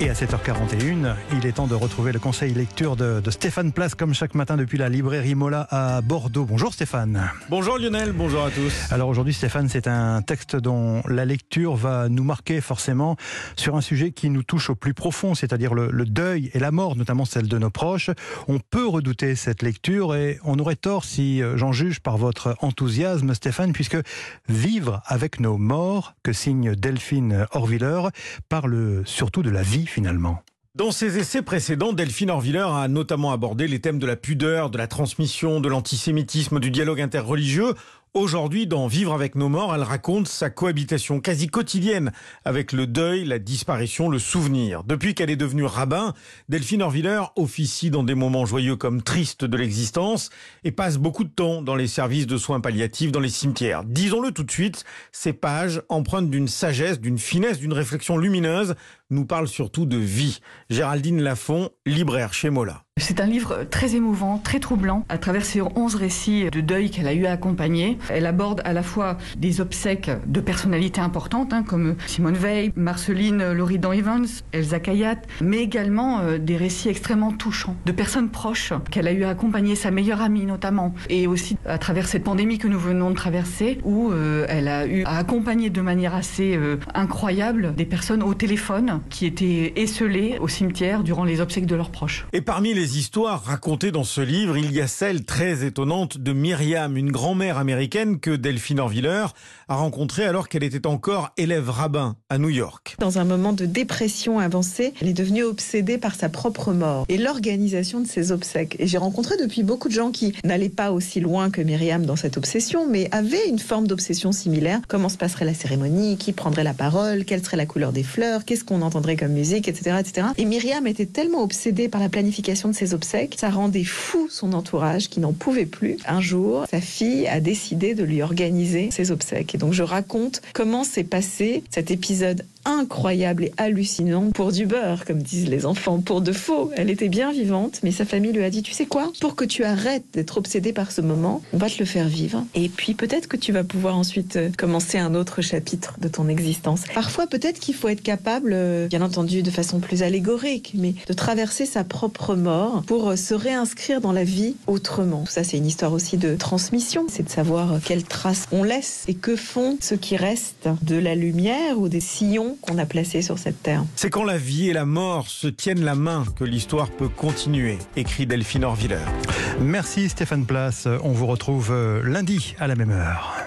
Et à 7h41, il est temps de retrouver le conseil lecture de, de, Stéphane Place, comme chaque matin depuis la librairie Mola à Bordeaux. Bonjour Stéphane. Bonjour Lionel, bonjour à tous. Alors aujourd'hui Stéphane, c'est un texte dont la lecture va nous marquer forcément sur un sujet qui nous touche au plus profond, c'est-à-dire le, le deuil et la mort, notamment celle de nos proches. On peut redouter cette lecture et on aurait tort si euh, j'en juge par votre enthousiasme Stéphane, puisque Vivre avec nos morts, que signe Delphine Orviller, parle surtout de la vie Dans ses essais précédents, Delphine Orviller a notamment abordé les thèmes de la pudeur, de la transmission, de l'antisémitisme, du dialogue interreligieux. Aujourd'hui, dans Vivre avec nos morts, elle raconte sa cohabitation quasi quotidienne avec le deuil, la disparition, le souvenir. Depuis qu'elle est devenue rabbin, Delphine Orviller officie dans des moments joyeux comme tristes de l'existence et passe beaucoup de temps dans les services de soins palliatifs, dans les cimetières. Disons-le tout de suite, ces pages, empreintes d'une sagesse, d'une finesse, d'une réflexion lumineuse, nous parlent surtout de vie. Géraldine Lafont, libraire chez Mola. C'est un livre très émouvant, très troublant. À travers ces 11 récits de deuil qu'elle a eu à accompagner, elle aborde à la fois des obsèques de personnalités importantes, hein, comme Simone Veil, Marceline Loridan Evans, Elsa Kayat, mais également euh, des récits extrêmement touchants de personnes proches qu'elle a eu à accompagner, sa meilleure amie notamment, et aussi à travers cette pandémie que nous venons de traverser, où euh, elle a eu à accompagner de manière assez euh, incroyable des personnes au téléphone qui étaient esselées au cimetière durant les obsèques de leurs proches. Et parmi les histoires racontées dans ce livre, il y a celle très étonnante de Myriam, une grand-mère américaine que Delphine Orviller a rencontrée alors qu'elle était encore élève rabbin à New York. Dans un moment de dépression avancée, elle est devenue obsédée par sa propre mort et l'organisation de ses obsèques. Et j'ai rencontré depuis beaucoup de gens qui n'allaient pas aussi loin que Myriam dans cette obsession, mais avaient une forme d'obsession similaire. Comment se passerait la cérémonie? Qui prendrait la parole? Quelle serait la couleur des fleurs? Qu'est-ce qu'on entendrait comme musique? Etc. etc. Et Myriam était tellement obsédée par la planification de ses obsèques, ça rendait fou son entourage qui n'en pouvait plus. Un jour, sa fille a décidé de lui organiser ses obsèques. Et donc je raconte comment s'est passé cet épisode incroyable et hallucinant pour du beurre, comme disent les enfants, pour de faux. Elle était bien vivante, mais sa famille lui a dit, tu sais quoi, pour que tu arrêtes d'être obsédé par ce moment, on va te le faire vivre. Et puis peut-être que tu vas pouvoir ensuite euh, commencer un autre chapitre de ton existence. Parfois, peut-être qu'il faut être capable, euh, bien entendu de façon plus allégorique, mais de traverser sa propre mort pour euh, se réinscrire dans la vie autrement. Ça, c'est une histoire aussi de transmission. C'est de savoir quelles traces on laisse et que font ceux qui restent de la lumière ou des sillons qu'on a placé sur cette terre. C'est quand la vie et la mort se tiennent la main que l'histoire peut continuer, écrit Delphine Orviller. Merci Stéphane Place. On vous retrouve lundi à la même heure.